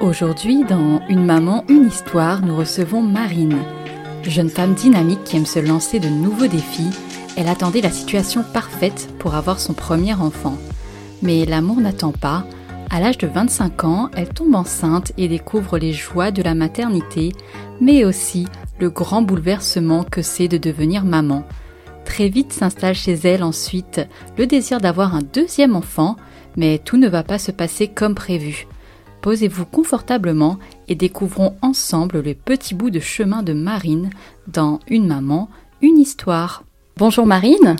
Aujourd'hui, dans Une maman, une histoire, nous recevons Marine. Jeune femme dynamique qui aime se lancer de nouveaux défis, elle attendait la situation parfaite pour avoir son premier enfant. Mais l'amour n'attend pas. À l'âge de 25 ans, elle tombe enceinte et découvre les joies de la maternité, mais aussi le grand bouleversement que c'est de devenir maman. Très vite s'installe chez elle ensuite le désir d'avoir un deuxième enfant, mais tout ne va pas se passer comme prévu. Posez-vous confortablement et découvrons ensemble le petit bout de chemin de Marine dans Une maman, une histoire. Bonjour Marine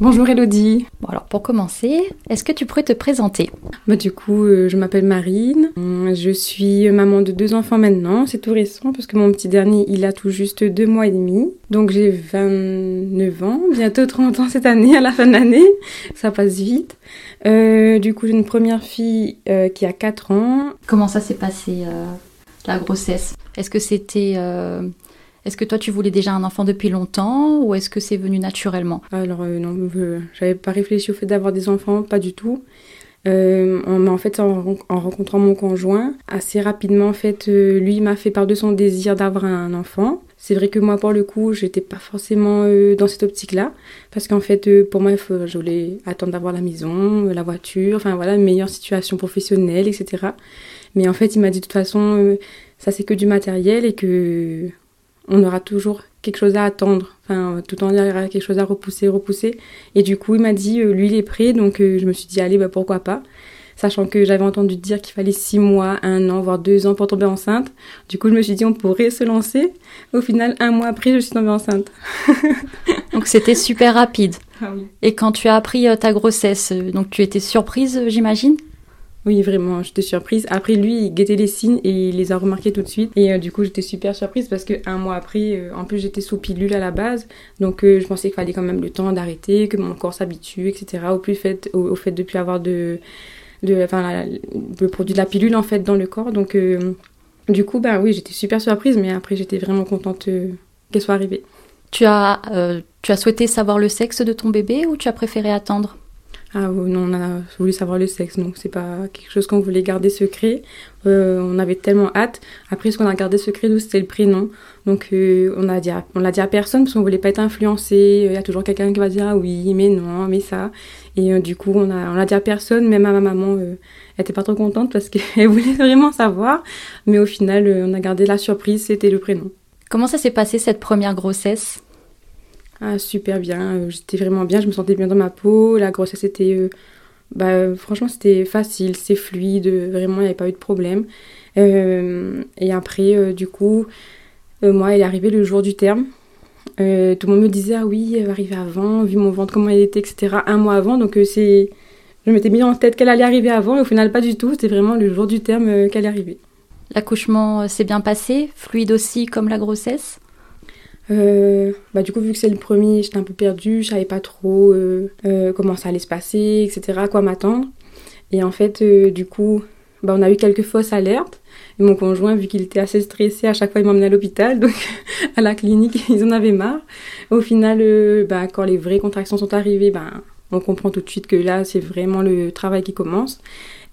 Bonjour Elodie. Bon alors pour commencer, est-ce que tu pourrais te présenter? Bah, Du coup, euh, je m'appelle Marine. Je suis maman de deux enfants maintenant. C'est tout récent parce que mon petit dernier, il a tout juste deux mois et demi. Donc j'ai 29 ans, bientôt 30 ans cette année, à la fin de l'année. Ça passe vite. Euh, du coup, j'ai une première fille euh, qui a 4 ans. Comment ça s'est passé la grossesse? Est-ce que c'était est-ce que toi tu voulais déjà un enfant depuis longtemps ou est-ce que c'est venu naturellement? Alors euh, non, euh, j'avais pas réfléchi au fait d'avoir des enfants, pas du tout. Euh, en fait, en, rencontrant mon conjoint, assez rapidement, en fait, lui m'a fait part de son désir d'avoir un enfant. C'est vrai que moi, pour le coup, j'étais pas forcément dans cette optique-là, parce qu'en fait, pour moi, je voulais attendre d'avoir la maison, la voiture, enfin voilà, une meilleure situation professionnelle, etc. Mais en fait, il m'a dit de toute façon, ça c'est que du matériel et que on aura toujours quelque chose à attendre. Enfin, tout en temps, il y aura quelque chose à repousser, repousser. Et du coup, il m'a dit, euh, lui, il est prêt. Donc, euh, je me suis dit, allez, bah, pourquoi pas. Sachant que j'avais entendu dire qu'il fallait six mois, un an, voire deux ans pour tomber enceinte. Du coup, je me suis dit, on pourrait se lancer. Au final, un mois après, je suis tombée enceinte. donc, c'était super rapide. Ah oui. Et quand tu as appris euh, ta grossesse, donc tu étais surprise, j'imagine? Oui, vraiment, j'étais surprise. Après, lui, il guettait les signes et il les a remarqués tout de suite. Et euh, du coup, j'étais super surprise parce qu'un mois après, euh, en plus, j'étais sous pilule à la base. Donc, euh, je pensais qu'il fallait quand même le temps d'arrêter, que mon corps s'habitue, etc. Au, plus fait, au, fait de plus avoir de, enfin, le produit de la pilule, en fait, dans le corps. Donc, du coup, ben oui, j'étais super surprise. Mais après, j'étais vraiment contente qu'elle soit arrivée. Tu as, tu as souhaité savoir le sexe de ton bébé ou tu as préféré attendre? Ah non, on a voulu savoir le sexe, donc c'est pas quelque chose qu'on voulait garder secret. Euh, on avait tellement hâte. Après, ce qu'on a gardé secret, c'était le prénom. Donc euh, on a dit, on l'a dit à personne parce qu'on voulait pas être influencé. Il y a toujours quelqu'un qui va dire ah oui, mais non, mais ça. Et euh, du coup, on a, on l'a dit à personne. Même à ma maman, elle était pas trop contente parce qu'elle voulait vraiment savoir. Mais au final, on a gardé la surprise. C'était le prénom. Comment ça s'est passé cette première grossesse? Ah, super bien. Euh, j'étais vraiment bien. Je me sentais bien dans ma peau. La grossesse était. Euh, bah, franchement, c'était facile, c'est fluide. Vraiment, il n'y avait pas eu de problème. Euh, et après, du coup, moi, elle est arrivée le jour du terme. tout le monde me disait, ah oui, elle va arriver avant, vu mon ventre, comment elle était, etc. Un mois avant. Donc, c'est. Je m'étais mis en tête qu'elle allait arriver avant, et au final, pas du tout. C'était vraiment le jour du terme qu'elle est arrivée. L'accouchement s'est bien passé, fluide aussi comme la grossesse? Euh, bah, du coup, vu que c'est le premier, j'étais un peu perdue, je savais pas trop euh, euh, comment ça allait se passer, etc., à quoi m'attendre. Et en fait, du coup, bah, on a eu quelques fausses alertes. Mon conjoint, vu qu'il était assez stressé, à chaque fois il m'emmenait à l'hôpital, donc à la clinique, ils en avaient marre. Au final, bah, quand les vraies contractions sont arrivées, bah, on comprend tout de suite que là, c'est vraiment le travail qui commence.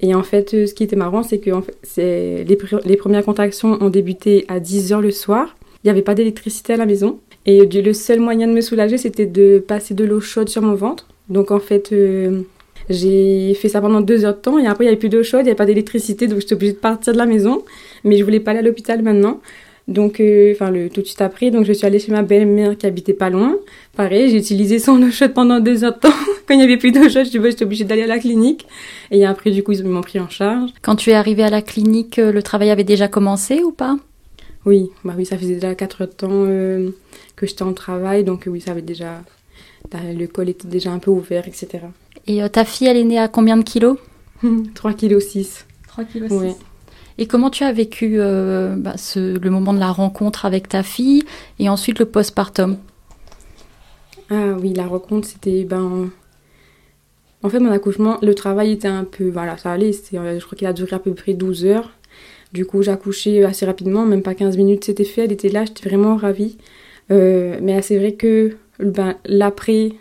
Et en fait, ce qui était marrant, c'est que en fait, les, les premières contractions ont débuté à 10h le soir. Il n'y avait pas d'électricité à la maison. Et le seul moyen de me soulager, c'était de passer de l'eau chaude sur mon ventre. Donc en fait, euh, j'ai fait ça pendant deux heures de temps. Et après, il n'y avait plus d'eau chaude, il n'y avait pas d'électricité. Donc j'étais obligée de partir de la maison. Mais je voulais pas aller à l'hôpital maintenant. Donc, euh, enfin, tout de suite après, donc je suis allée chez ma belle-mère qui habitait pas loin. Pareil, j'ai utilisé son eau chaude pendant deux heures de temps. Quand il n'y avait plus d'eau chaude, j'étais obligée d'aller à la clinique. Et après, du coup, ils m'ont pris en charge. Quand tu es arrivée à la clinique, euh, le travail avait déjà commencé ou pas? Oui, bah oui, ça faisait déjà 4 temps euh, que j'étais en travail, donc oui, ça avait déjà. Le col était déjà un peu ouvert, etc. Et euh, ta fille, elle est née à combien de kilos? 3 kilos 6. 3 kilos 6. Et comment tu as vécu bah, le moment de la rencontre avec ta fille et ensuite le postpartum? Ah oui, la rencontre, c'était ben en fait, mon accouchement, le travail était un peu. Voilà, ça allait. Je crois qu'il a duré à peu près 12 heures. Du coup, j'ai accouché assez rapidement, même pas 15 minutes, c'était fait. Elle était là, j'étais vraiment ravie. Euh, mais c'est vrai que ben, l'après,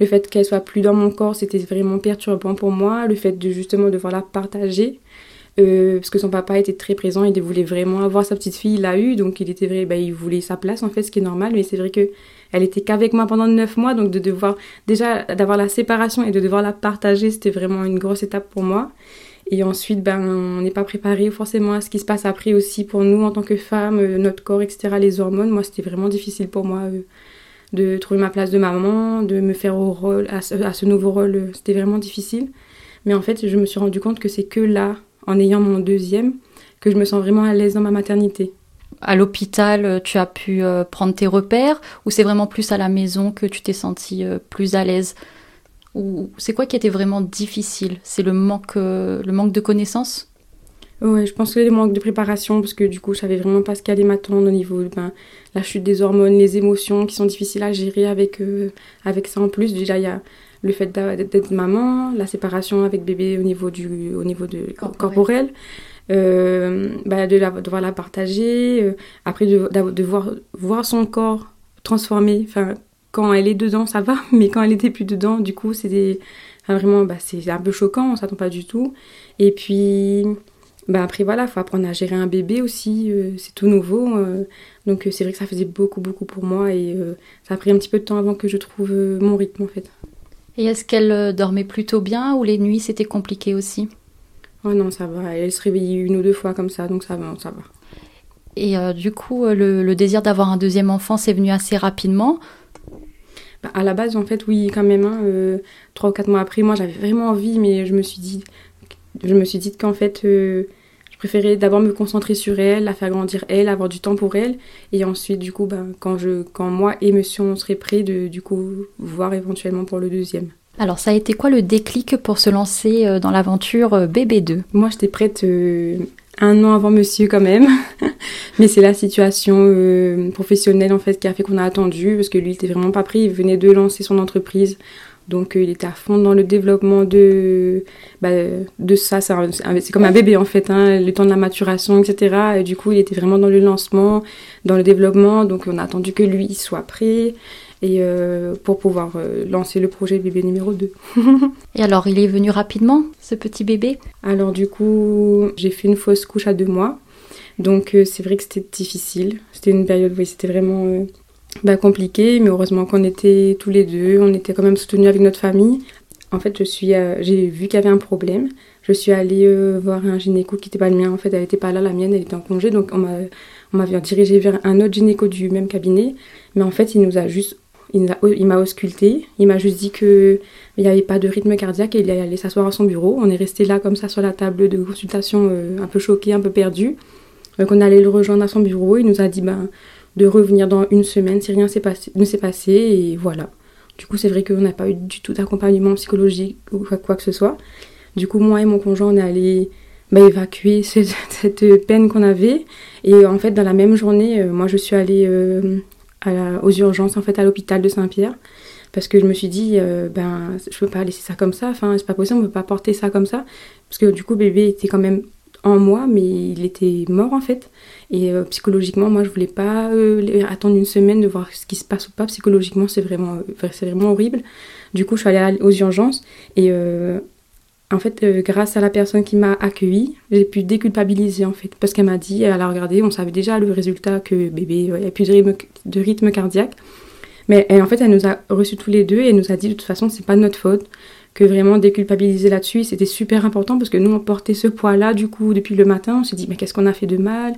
le fait qu'elle soit plus dans mon corps, c'était vraiment perturbant pour moi. Le fait de justement devoir la partager. Euh, parce que son papa était très présent, il voulait vraiment avoir sa petite fille, il l'a eu, donc il était vrai, ben, il voulait sa place en fait, ce qui est normal, mais c'est vrai que elle était qu'avec moi pendant neuf mois, donc déjà d'avoir la séparation et de devoir la partager, c'était vraiment une grosse étape pour moi. Et ensuite, ben, on n'est pas préparé forcément à ce qui se passe après aussi pour nous en tant que femmes, euh, notre corps, etc., les hormones. Moi, c'était vraiment difficile pour moi euh, de trouver ma place de maman, de me faire au rôle, à ce, nouveau rôle. Euh, c'était vraiment difficile. Mais en fait, je me suis rendu compte que c'est que là, en ayant mon deuxième, que je me sens vraiment à l'aise dans ma maternité à l'hôpital, tu as pu prendre tes repères ou c'est vraiment plus à la maison que tu t'es senti euh, plus à l'aise? Ou c'est quoi qui était vraiment difficile? C'est le manque, le manque de connaissances? Ouais, je pense que le manque de préparation, parce que du coup, je savais vraiment pas ce qui allait m'attendre au niveau de ben, la chute des hormones, les émotions qui sont difficiles à gérer avec, avec ça en plus. Déjà, il y a le fait d'être maman, la séparation avec bébé au niveau, du, au niveau de corporel euh, bah, de, la, devoir la partager, euh, après de, de, voir, voir son corps transformé. Enfin, quand elle est dedans, ça va, mais quand elle était plus dedans, du coup, c'était vraiment, bah, c'est un peu choquant, on s'attend pas du tout. Et puis, bah, après, voilà, il faut apprendre à gérer un bébé aussi, euh, c'est tout nouveau. donc, c'est vrai que ça faisait beaucoup, beaucoup pour moi et ça a pris un petit peu de temps avant que je trouve mon rythme, en fait. Et est-ce qu'elle dormait plutôt bien ou les nuits c'était compliqué aussi? Oh non, ça va. Elle se réveille une ou deux fois comme ça, donc ça va, ça va. Et euh, du coup, euh, le, désir d'avoir un deuxième enfant, c'est venu assez rapidement? Bah, À la base, en fait, oui, quand même. Hein, euh, trois ou quatre mois après, moi, j'avais vraiment envie, mais je me suis dit, qu'en fait, je préférais d'abord me concentrer sur elle, la faire grandir elle, avoir du temps pour elle, et ensuite, du coup, bah, quand je, quand moi et Monsieur on serait prêts, de du coup voir éventuellement pour le deuxième. Alors ça a été quoi le déclic pour se lancer euh, dans l'aventure euh, BB2 Moi j'étais prête euh, un an avant monsieur quand même, mais c'est la situation professionnelle en fait qui a fait qu'on a attendu parce que lui il était vraiment pas pris, il venait de lancer son entreprise. Donc il était à fond dans le développement de, bah, de ça, c'est comme un bébé en fait, hein, le temps de la maturation, etc. Et du coup il était vraiment dans le lancement, dans le développement, donc on a attendu que lui soit prêt et euh, pour pouvoir euh, lancer le projet bébé numéro 2. et alors, il est venu rapidement, ce petit bébé? Alors du coup, j'ai fait une fausse couche à deux mois. Donc euh, c'est vrai que c'était difficile. C'était une période où c'était vraiment bah, compliqué, mais heureusement qu'on était tous les deux, on était quand même soutenus avec notre famille. En fait, je suis, j'ai vu qu'il y avait un problème. Je suis allée voir un gynéco qui n'était pas le mien. En fait, elle n'était pas là, la mienne, elle était en congé. Donc on m'a, on m'avait dirigé vers un autre gynéco du même cabinet. Mais en fait, il nous a juste il m'a ausculté, il m'a juste dit qu'il n'y avait pas de rythme cardiaque et il allait s'asseoir à son bureau. On est resté là comme ça sur la table de consultation, euh, un peu choqué, un peu perdu. Donc on allait le rejoindre à son bureau. Il nous a dit ben, de revenir dans une semaine si rien ne s'est passé et voilà. Du coup, c'est vrai qu'on n'a pas eu du tout d'accompagnement psychologique ou quoi que ce soit. Du coup, moi et mon conjoint, on est allés ben, évacuer cette, peine qu'on avait. Et en fait, dans la même journée, euh, moi, je suis allée euh, aux urgences en fait à l'hôpital de Saint-Pierre. Parce que je me suis dit euh, ben je peux pas laisser ça comme ça. Enfin c'est pas possible on peut pas porter ça comme ça. Parce que du coup bébé était quand même en moi mais il était mort en fait. Et euh, psychologiquement moi je voulais pas euh, attendre une semaine de voir ce qui se passe ou pas. Psychologiquement c'est vraiment c'est vraiment horrible. Du coup je suis allée aux urgences. Et en fait, euh, grâce à la personne qui m'a accueillie, j'ai pu déculpabiliser en fait. Parce qu'elle m'a dit, elle a regardé, on savait déjà le résultat que bébé n'avait plus de rythme, cardiaque. Mais en fait, elle nous a reçus tous les deux et elle nous a dit de toute façon, c'est pas notre faute. Que vraiment déculpabiliser là-dessus, c'était super important parce que nous, on portait ce poids-là, du coup, depuis le matin. On s'est dit, mais qu'est-ce qu'on a fait de mal?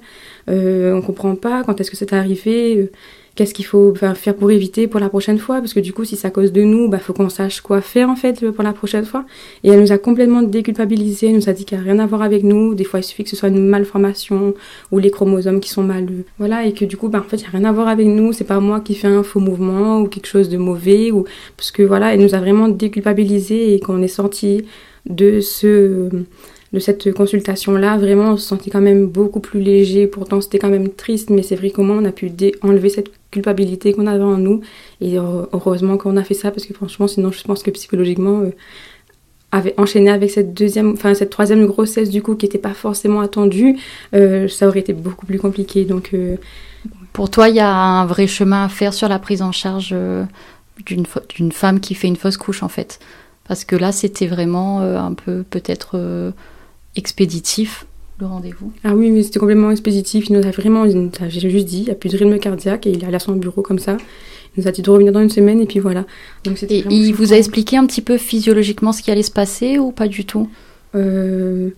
Euh, On comprend pas, quand est-ce que c'est arrivé? Qu'est-ce qu'il faut faire pour éviter pour la prochaine fois parce que du coup si ça cause de nous bah faut qu'on sache quoi faire en fait pour la prochaine fois. Et elle nous a complètement déculpabilisé elle nous a dit qu'il n'y a rien à voir avec nous. Des fois il suffit que ce soit une malformation ou les chromosomes qui sont mal voilà et que du coup bah en fait il n'y a rien à voir avec nous. C'est pas moi qui fais un faux mouvement ou quelque chose de mauvais ou parce que voilà elle nous a vraiment déculpabilisé et qu'on est sorti de ce de cette consultation-là, vraiment, on se sentait quand même beaucoup plus léger. Pourtant, c'était quand même triste, mais c'est vrai comment on a pu enlever cette culpabilité qu'on avait en nous. Et heureusement qu'on a fait ça, parce que franchement, sinon, je pense que psychologiquement, euh, avait enchaîné avec cette deuxième, enfin cette troisième grossesse du coup qui n'était pas forcément attendue, euh, ça aurait été beaucoup plus compliqué. Donc, euh, pour toi, il y a un vrai chemin à faire sur la prise en charge d'une femme qui fait une fausse couche en fait, parce que là, c'était vraiment un peu peut-être expéditif le rendez-vous Ah oui, mais c'était complètement expéditif. Il nous a vraiment, j'ai juste dit, il n'y a plus de rythme cardiaque et il est allé à son bureau comme ça. Il nous a dit de revenir dans une semaine et puis voilà. Donc, et il vous a expliqué un petit peu physiologiquement ce qui allait se passer ou pas du tout? Euh...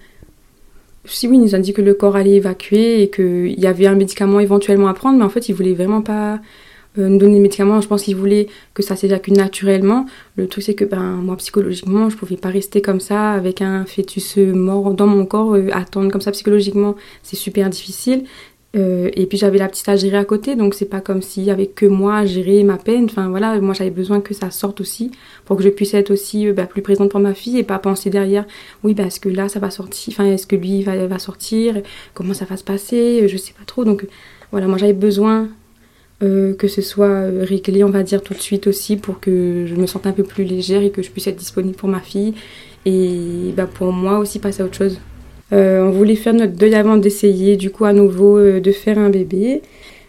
Si oui, il nous a dit que le corps allait évacuer et qu'il y avait un médicament éventuellement à prendre, mais en fait, il voulait vraiment pas euh, nous donner des médicaments. Je pense qu'il voulait que ça s'évacue naturellement. Le truc, c'est que ben, moi, psychologiquement, je pouvais pas rester comme ça avec un fœtus mort dans mon corps, euh, attendre comme ça psychologiquement, c'est super difficile. Euh, et puis j'avais la petite à gérer à côté, donc c'est pas comme s'il y avait que moi à gérer ma peine. Enfin voilà, moi j'avais besoin que ça sorte aussi pour que je puisse être aussi ben, plus présente pour ma fille et pas penser derrière, oui, ben, est-ce que là ça va sortir, enfin est-ce que lui va, va sortir, comment ça va se passer, je sais pas trop. Donc voilà, moi j'avais besoin euh, que ce soit euh, réglé, on va dire, tout de suite aussi pour que je me sente un peu plus légère et que je puisse être disponible pour ma fille et bah, pour moi aussi passer à autre chose. Euh, on voulait faire notre deuil avant d'essayer du coup à nouveau de faire un bébé,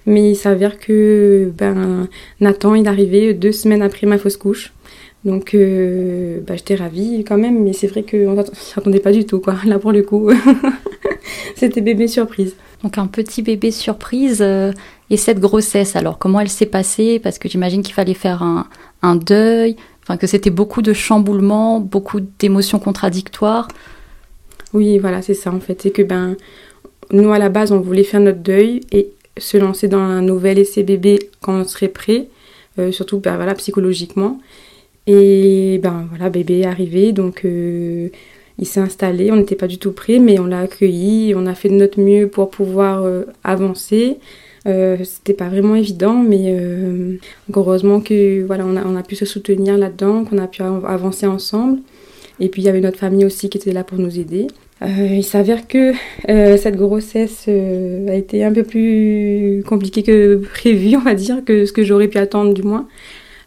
mais il s'avère que ben, Nathan il est arrivé deux semaines après ma fausse couche. Donc bah, j'étais ravie quand même, mais c'est vrai qu'on ne s'attendait pas du tout quoi. Là pour le coup, c'était bébé surprise. Donc un petit bébé surprise, et cette grossesse, alors comment elle s'est passée? Parce que j'imagine qu'il fallait faire un, deuil, enfin que c'était beaucoup de chamboulements, beaucoup d'émotions contradictoires. Oui, voilà, c'est ça en fait. C'est que ben, nous à la base, on voulait faire notre deuil et se lancer dans un nouvel essai bébé quand on serait prêt, euh, surtout ben, voilà, psychologiquement. Et ben voilà, bébé est arrivé, donc euh, il s'est installé, on n'était pas du tout prêt, mais on l'a accueilli, on a fait de notre mieux pour pouvoir euh, avancer. Euh, c'était pas vraiment évident, mais euh, heureusement que voilà, on a, a pu se soutenir là-dedans, qu'on a pu avancer ensemble. Et puis il y avait notre famille aussi qui était là pour nous aider. Il s'avère que cette grossesse a été un peu plus compliquée que prévu, on va dire, que ce que j'aurais pu attendre du moins.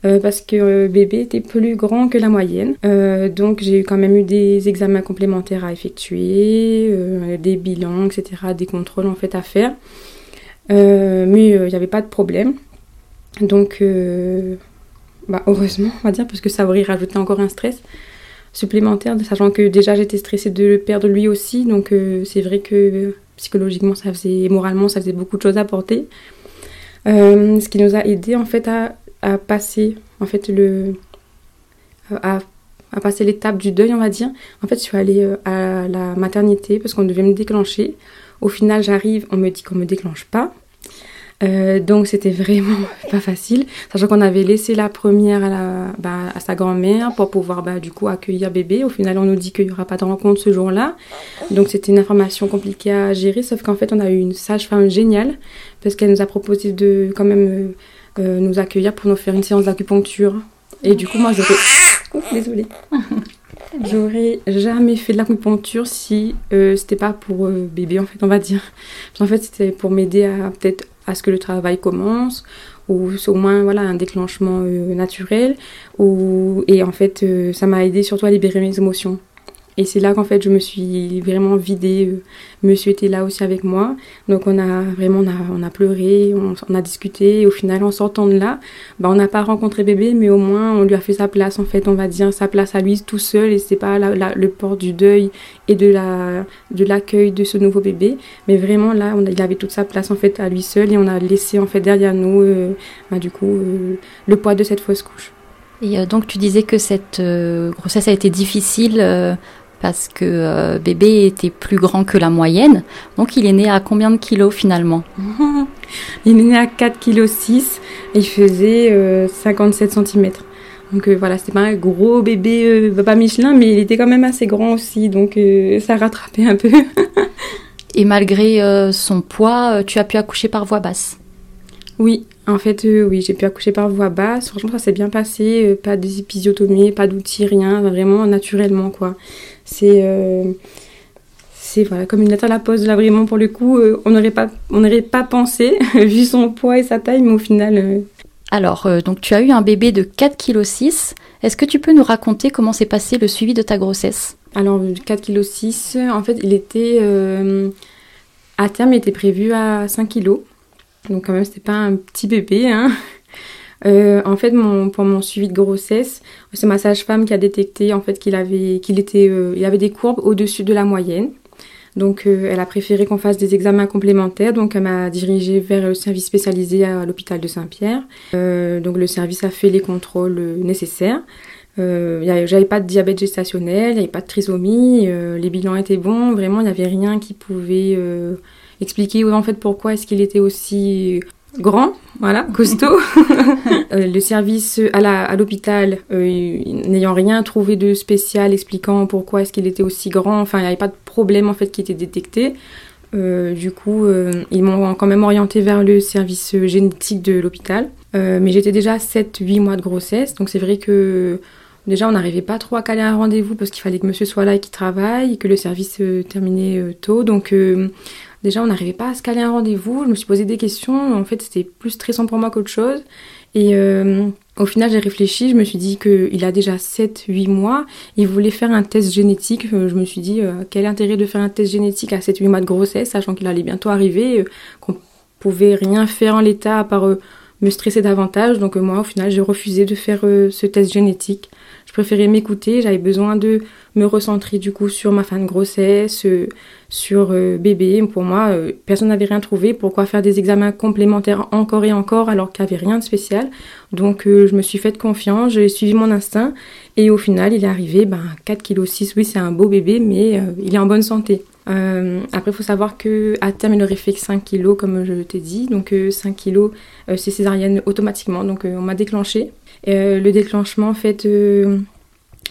Parce que bébé était plus grand que la moyenne. donc j'ai quand même eu des examens complémentaires à effectuer, des bilans, etc., des contrôles en fait à faire. Euh, mais il euh, n'y avait pas de problème. Donc, euh, bah, heureusement, on va dire, parce que ça aurait rajouté encore un stress supplémentaire, sachant que déjà j'étais stressée de le perdre lui aussi. Donc, c'est vrai que psychologiquement, ça faisait, moralement, ça faisait beaucoup de choses à porter. ce qui nous a aidé en fait à, à passer en fait le à, à passer l'étape du deuil on va dire en fait je suis allée à la maternité parce qu'on devait me déclencher au final, j'arrive, on me dit qu'on me déclenche pas. Euh, donc c'était vraiment pas facile, sachant qu'on avait laissé la première à, la, bah, à sa grand-mère pour pouvoir bah, du coup accueillir bébé. Au final, on nous dit qu'il n'y aura pas de rencontre ce jour-là. Donc c'était une information compliquée à gérer, sauf qu'en fait on a eu une sage-femme géniale parce qu'elle nous a proposé de quand même euh, euh, nous accueillir pour nous faire une séance d'acupuncture. Et du coup, moi j'aurais... désolée. J'aurais jamais fait de l'acupuncture si euh, c'était pas pour euh, bébé en fait on va dire. En fait c'était pour m'aider à peut-être à ce que le travail commence ou au moins voilà un déclenchement euh, naturel ou et en fait ça m'a aidé surtout à libérer mes émotions. Et c'est là qu'en fait je me suis vraiment vidée. Euh, monsieur était là aussi avec moi. Donc on a vraiment on a, on a pleuré, on, a discuté. Et au final en sortant de là, bah, on n'a pas rencontré bébé, mais au moins on lui a fait sa place en fait. On va dire sa place à lui tout seul. Et c'est pas le port du deuil et de la de l'accueil de ce nouveau bébé. Mais vraiment là il avait toute sa place en fait à lui seul. Et on a laissé en fait derrière nous euh, bah, du coup euh, le poids de cette fausse couche. Et donc tu disais que cette grossesse a été difficile parce que euh, bébé était plus grand que la moyenne. Donc il est né à combien de kilos finalement? Il est né à 4 kg 6 et il faisait 57 euh, cm. Donc euh, voilà, c'était pas un gros bébé pas Michelin, mais il était quand même assez grand aussi, donc ça rattrapait un peu. et malgré son poids, tu as pu accoucher par voie basse? Oui, en fait, oui, j'ai pu accoucher par voie basse. Franchement, ça s'est bien passé. pas d'épisiotomie, pas d'outils, rien. Vraiment naturellement, quoi. C'est. Euh, c'est voilà, comme une lettre à la poste, là vraiment pour le coup, on n'aurait pas, on n'aurait pas pensé, vu son poids et sa taille, mais au final. Alors, donc tu as eu un bébé de 4,6 kg. Est-ce que tu peux nous raconter comment s'est passé le suivi de ta grossesse? Alors, 4,6 kg, en fait, il était. à terme, il était prévu à 5 kg. Donc, quand même, c'était pas un petit bébé. Hein. Euh, en fait, mon, pour mon suivi de grossesse, c'est ma sage-femme qui a détecté en fait qu'il avait, qu'il était, euh, il avait des courbes au-dessus de la moyenne. Donc, euh, elle a préféré qu'on fasse des examens complémentaires. Donc, elle m'a dirigée vers le service spécialisé à, l'hôpital de Saint-Pierre. donc, le service a fait les contrôles nécessaires. J'avais pas de diabète gestationnel, il n'y avait pas de trisomie, les bilans étaient bons. Vraiment, il n'y avait rien qui pouvait expliquer en fait pourquoi est-ce qu'il était aussi grand, voilà, costaud. Euh, le service à l'hôpital, euh, n'ayant rien trouvé de spécial expliquant pourquoi est-ce qu'il était aussi grand, enfin il n'y avait pas de problème en fait qui était détecté. Euh, du coup, ils m'ont quand même orienté vers le service génétique de l'hôpital. mais j'étais déjà 7-8 mois de grossesse, donc c'est vrai que déjà on n'arrivait pas trop à caler un rendez-vous parce qu'il fallait que monsieur soit là et qu'il travaille, et que le service terminait tôt. Donc Déjà, on n'arrivait pas à se caler un rendez-vous. Je me suis posé des questions. En fait, c'était plus stressant pour moi qu'autre chose. Et euh, au final, j'ai réfléchi. Je me suis dit qu'il a déjà 7-8 mois. Il voulait faire un test génétique. Euh, je me suis dit, euh, quel intérêt de faire un test génétique à 7-8 mois de grossesse, sachant qu'il allait bientôt arriver, qu'on pouvait rien faire en l'état à part me stresser davantage. Donc moi, au final, j'ai refusé de faire ce test génétique. Je préférais m'écouter. J'avais besoin de me recentrer du coup sur ma fin de grossesse, euh, sur euh, bébé. Pour moi, euh, personne n'avait rien trouvé. Pourquoi faire des examens complémentaires encore et encore alors qu'il n'y avait rien de spécial? Donc je me suis faite confiance, j'ai suivi mon instinct et au final il est arrivé ben, 4 kg. Oui, c'est un beau bébé, mais il est en bonne santé. Après, il faut savoir que à terme, il aurait fait que 5 kg, comme je t'ai dit. Donc, 5 kg, c'est césarienne automatiquement. Donc, on m'a déclenché. le déclenchement, en fait,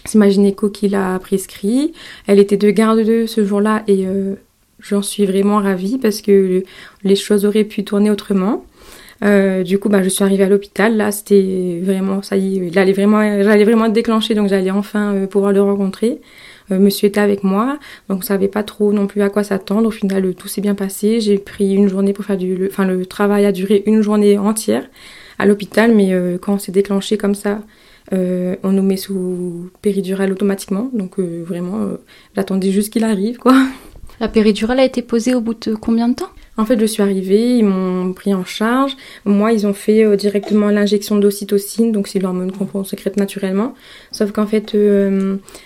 c'est ma gynéco qui l'a prescrit. Elle était de garde de ce jour-là et euh, j'en suis vraiment ravie parce que les choses auraient pu tourner autrement. Euh, du coup, bah, je suis arrivée à l'hôpital. Là, c'était vraiment, ça y est, j'allais vraiment, j'allais vraiment déclencher, donc j'allais enfin euh, pouvoir le rencontrer. Monsieur était avec moi, donc on savait pas trop non plus à quoi s'attendre. Au final, tout s'est bien passé. J'ai pris une journée pour faire du, enfin, le travail a duré une journée entière à l'hôpital, mais quand on s'est déclenché comme ça, euh, on nous met sous péridurale automatiquement, donc euh, vraiment, euh, j'attendais juste qu'il arrive, quoi. La péridurale a été posée au bout de combien de temps? En fait, je suis arrivée, ils m'ont pris en charge. Moi, ils ont fait directement l'injection d'ocytocine, donc c'est l'hormone qu'on sécrète naturellement. Sauf qu'en fait,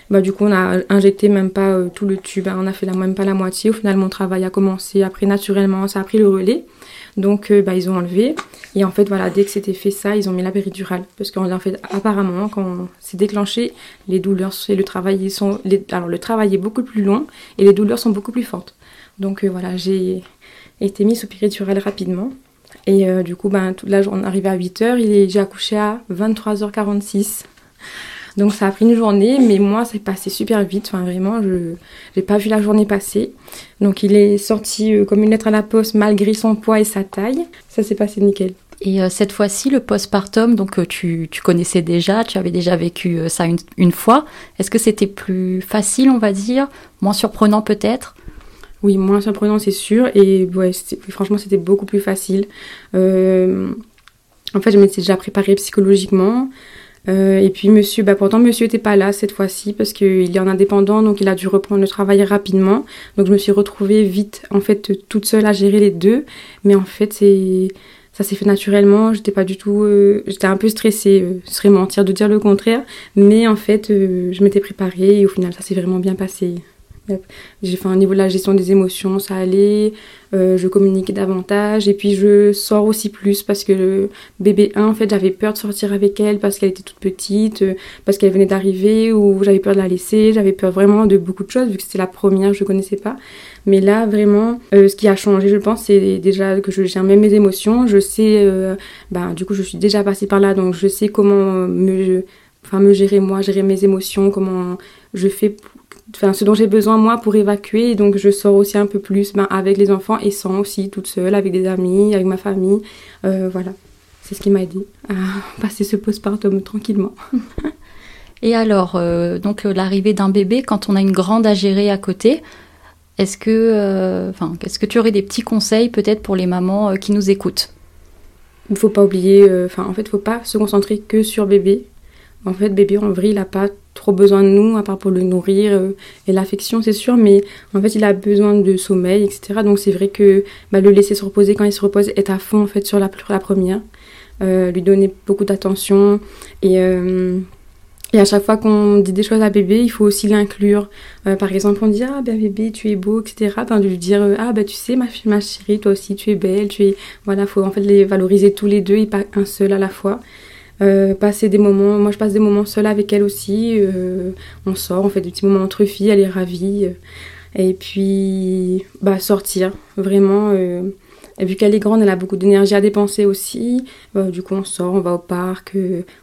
bah, du coup, on a injecté même pas tout le tube, hein. on a fait la, même pas la moitié. Au final, mon travail a commencé après naturellement, ça a pris le relais. Donc, euh, bah, ils ont enlevé. Et en fait, voilà, dès que c'était fait ça, ils ont mis la péridurale. Parce qu'en fait, apparemment, quand c'est déclenché, les douleurs et le travail sont. alors, le travail est beaucoup plus long et les douleurs sont beaucoup plus fortes. Donc, euh, voilà, j'ai été mise sous péridurale rapidement. Et euh, du coup, ben, toute la journée, arrivé à 8h, j'ai accouché à 23h46. Donc ça a pris une journée, mais moi, c'est passé super vite. Enfin, vraiment, je n'ai pas vu la journée passer. Donc il est sorti euh, comme une lettre à la poste malgré son poids et sa taille. Ça s'est passé nickel. Et euh, cette fois-ci, le postpartum, donc tu, tu, connaissais déjà, tu avais déjà vécu ça une, une fois. Est-ce que c'était plus facile, on va dire Moins surprenant peut-être? Oui, moins surprenant, c'est sûr. Et ouais, franchement, c'était beaucoup plus facile. en fait, je m'étais déjà préparée psychologiquement. Euh, et puis monsieur, bah pourtant monsieur n'était pas là cette fois-ci parce qu'il est en indépendant, donc il a dû reprendre le travail rapidement. Donc je me suis retrouvée vite, en fait, toute seule à gérer les deux. Mais en fait, c'est ça s'est fait naturellement. J'étais pas du tout, euh, j'étais un peu stressée. Euh, ce serait mentir de dire le contraire, mais en fait, je m'étais préparée et au final, ça s'est vraiment bien passé. J'ai fait un niveau de la gestion des émotions, ça allait, euh, je communiquais davantage et puis je sors aussi plus parce que le bébé 1, en fait, j'avais peur de sortir avec elle parce qu'elle était toute petite, euh, parce qu'elle venait d'arriver ou j'avais peur de la laisser, j'avais peur vraiment de beaucoup de choses vu que c'était la première, je connaissais pas. Mais là, vraiment, euh, ce qui a changé, je pense, c'est déjà que je gère même mes émotions, je sais, ben, du coup, je suis déjà passée par là, donc je sais comment me, enfin, me gérer moi, gérer mes émotions, comment je fais enfin, ce dont j'ai besoin moi pour évacuer. Et donc je sors aussi un peu plus ben, avec les enfants et sans aussi, toute seule, avec des amis, avec ma famille. Euh, voilà, c'est ce qui m'a aidé à passer ce postpartum tranquillement. et alors, euh, donc euh, l'arrivée d'un bébé, quand on a une grande à gérer à côté, Est-ce que, enfin, est-ce que tu aurais des petits conseils peut-être pour les mamans qui nous écoutent? Il ne faut pas oublier, enfin, en fait, il faut pas se concentrer que sur bébé. En fait, bébé en vrai, il n'a pas trop besoin de nous, à part pour le nourrir euh, et l'affection, c'est sûr, mais en fait, il a besoin de sommeil, etc. Donc, c'est vrai que bah, le laisser se reposer quand il se repose est à fond, en fait, sur la, première. Euh, lui donner beaucoup d'attention et, euh, et à chaque fois qu'on dit des choses à bébé, il faut aussi l'inclure. par exemple, on dit Ah, ben bébé, tu es beau, etc. Enfin, de lui dire Ah, ben tu sais, ma, ma chérie, toi aussi, tu es belle, tu es. Voilà, faut en fait les valoriser tous les deux et pas un seul à la fois. Euh, passer des moments, moi je passe des moments seule avec elle aussi, euh, on sort, on fait des petits moments entre filles, elle est ravie. Euh, et puis, bah, sortir, vraiment. et vu qu'elle est grande, elle a beaucoup d'énergie à dépenser aussi. Bah, du coup, on sort, on va au parc.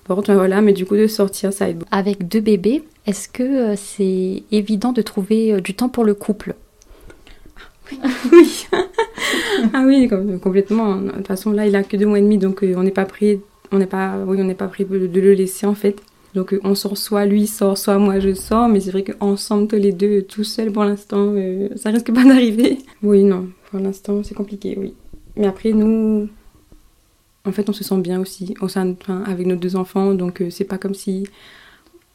Par contre, voilà, mais du coup, de sortir, ça aide beaucoup. Avec deux bébés, est-ce que c'est évident de trouver du temps pour le couple? Oui. ah oui, complètement. De toute façon, là, il a que deux mois et demi, donc on n'est pas pris on n'est pas, oui, on n'est pas pris de le laisser en fait. Donc euh, on sort soit lui sort, soit moi je sors, mais c'est vrai qu'ensemble tous les deux, tout seuls pour l'instant, euh, ça risque pas d'arriver. Oui, non, pour l'instant c'est compliqué, oui. Mais après nous, en fait on se sent bien aussi au sein, avec nos deux enfants, donc euh, c'est pas comme si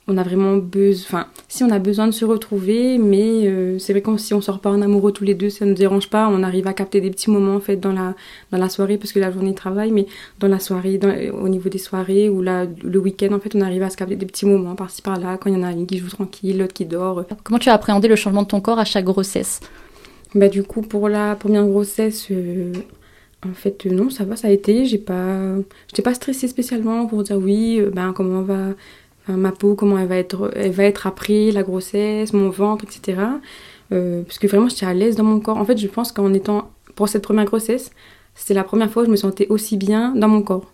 on a vraiment besoin, enfin, si on a besoin de se retrouver, mais euh, c'est vrai que si on sort pas en amoureux tous les deux, ça ne nous dérange pas. On arrive à capter des petits moments en fait dans la dans la soirée parce que la journée travaille, mais dans la soirée, au niveau des soirées ou la, le week-end en fait, on arrive à se capter des petits moments par-ci par-là quand il y en a une qui joue tranquille, l'autre qui dort. Comment tu as appréhendé le changement de ton corps à chaque grossesse? Bah du coup pour la première grossesse. Euh, en fait, non, ça va, ça a été. J'ai pas, j'étais pas stressée spécialement pour dire oui, euh, ben comment on va ma peau, comment elle va être, elle va être après la grossesse, mon ventre, etc. Euh, parce que vraiment, j'étais à l'aise dans mon corps. En fait, je pense qu'en étant pour cette première grossesse, c'était la première fois que je me sentais aussi bien dans mon corps.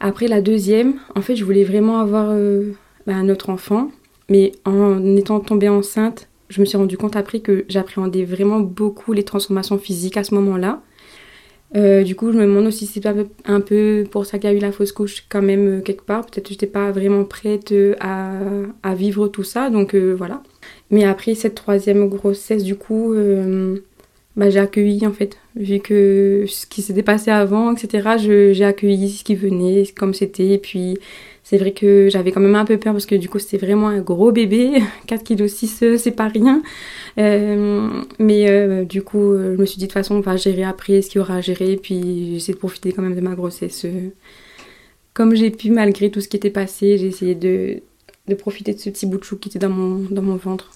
Après la deuxième, en fait, je voulais vraiment avoir euh, bah, un autre enfant, mais en étant tombée enceinte, je me suis rendu compte après que j'appréhendais vraiment beaucoup les transformations physiques à ce moment-là. Euh, du coup, je me demande aussi si c'est pas un peu pour ça qu'il y a eu la fausse couche quand même euh, quelque part. Peut-être que j'étais pas vraiment prête euh, à, vivre tout ça, donc voilà. Mais après cette troisième grossesse, du coup, bah, j'ai accueilli en fait. Vu que ce qui s'était passé avant, etc., j'ai accueilli ce qui venait comme c'était. Puis c'est vrai que j'avais quand même un peu peur parce que du coup c'était vraiment un gros bébé, 4 kg 6 c'est pas rien. Euh, mais euh, du coup euh, je me suis dit de toute façon on va gérer après ce qu'il y aura à gérer puis j'ai essayé de profiter quand même de ma grossesse comme j'ai pu malgré tout ce qui était passé. J'ai essayé de, de profiter de ce petit bout de chou qui était dans mon, dans mon ventre,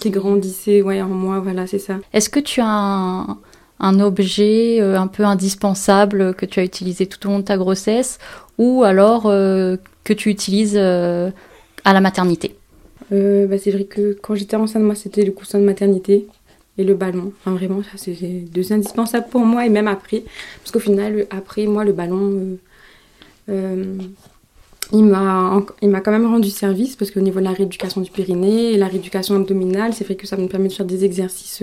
qui grandissait ouais, en moi, voilà c'est ça. Est-ce que tu as un un objet un peu indispensable que tu as utilisé tout au long de ta grossesse ou alors que tu utilises euh, à la maternité euh, C'est vrai que quand j'étais enceinte, moi, c'était le coussin de maternité et le ballon. Enfin, vraiment, ça, c'est deux indispensables pour moi et même après. Parce qu'au final, après, moi, le ballon, euh, il m'a quand même rendu service parce qu'au niveau de la rééducation du périnée la rééducation abdominale, c'est vrai que ça me permet de faire des exercices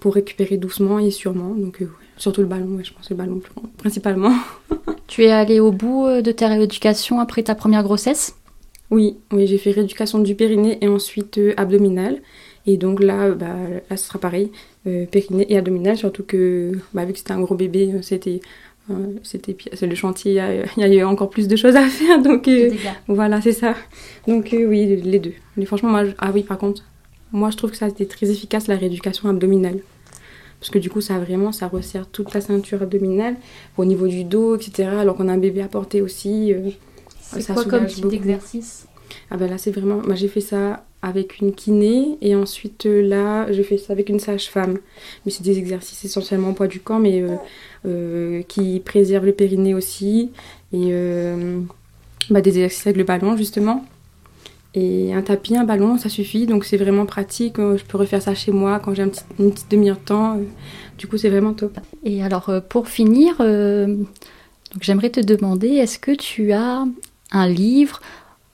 pour récupérer doucement et sûrement. Donc, surtout le ballon, je pense le ballon principalement. Tu es allée au bout euh, de ta rééducation après ta première grossesse? Oui, oui, j'ai fait rééducation du périnée et ensuite euh, abdominal. Et donc là, bah, là, ce sera pareil, euh, périnée et abdominal, surtout que bah, vu que c'était un gros bébé, c'était c'était le chantier, il y, a eu encore plus de choses à faire, donc voilà, c'est ça. Donc oui, les deux. Mais franchement, moi, ah oui, par contre, moi je trouve que ça a été très efficace la rééducation abdominale parce que du coup ça vraiment ça resserre toute la ceinture abdominale au niveau du dos etc alors qu'on a un bébé à porter aussi euh, c'est quoi comme type d'exercice? Ah ben là c'est vraiment moi j'ai fait ça avec une kiné et ensuite euh, là j'ai fait ça avec une sage-femme. Mais c'est des exercices essentiellement poids du corps mais euh, qui préservent le périnée aussi et bah, des exercices avec le ballon justement et un tapis, un ballon, ça suffit. Donc c'est vraiment pratique. Euh, je peux refaire ça chez moi quand j'ai une petite demi-heure de temps. Euh, du coup, c'est vraiment top. Et alors, euh, pour finir, j'aimerais te demander, est-ce que tu as un livre,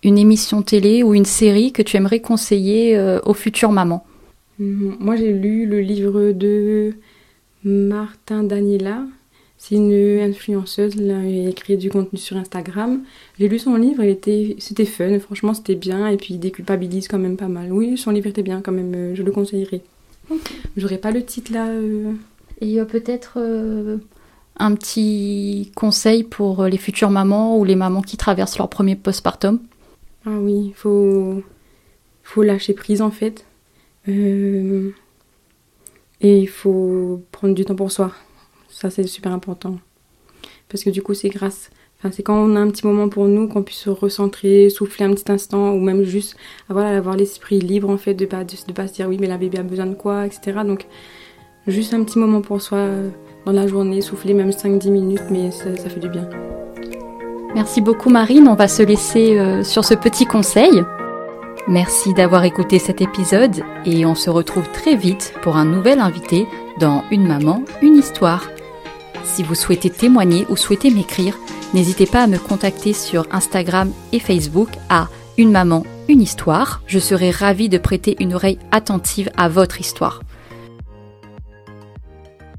une émission télé ou une série que tu aimerais conseiller aux futures mamans hum, Moi, j'ai lu le livre de Martin Daniela c'est une influenceuse, elle a écrit du contenu sur Instagram. J'ai lu son livre, il était, c'était fun, franchement c'était bien, et puis il déculpabilise quand même pas mal. Oui, son livre était bien quand même, euh, je le conseillerais. J'aurais pas le titre là. euh. Et euh, peut-être euh, un petit conseil pour les futures mamans ou les mamans qui traversent leur premier postpartum? Ah oui, faut faut lâcher prise en fait. Euh, Et il faut prendre du temps pour soi. Ça c'est super important. Parce que du coup c'est grâce. Enfin, c'est quand on a un petit moment pour nous qu'on puisse se recentrer, souffler un petit instant, ou même juste avoir, l'esprit libre en fait, de pas, de, pas se dire oui mais la bébé a besoin de quoi, etc. Donc juste un petit moment pour soi euh, dans la journée, souffler même 5-10 minutes, mais ça, ça fait du bien. Merci beaucoup Marine, on va se laisser euh, sur ce petit conseil. Merci d'avoir écouté cet épisode et on se retrouve très vite pour un nouvel invité dans Une maman, une histoire. Si vous souhaitez témoigner ou souhaitez m'écrire, n'hésitez pas à me contacter sur Instagram et Facebook à Une maman, une histoire. Je serai ravie de prêter une oreille attentive à votre histoire.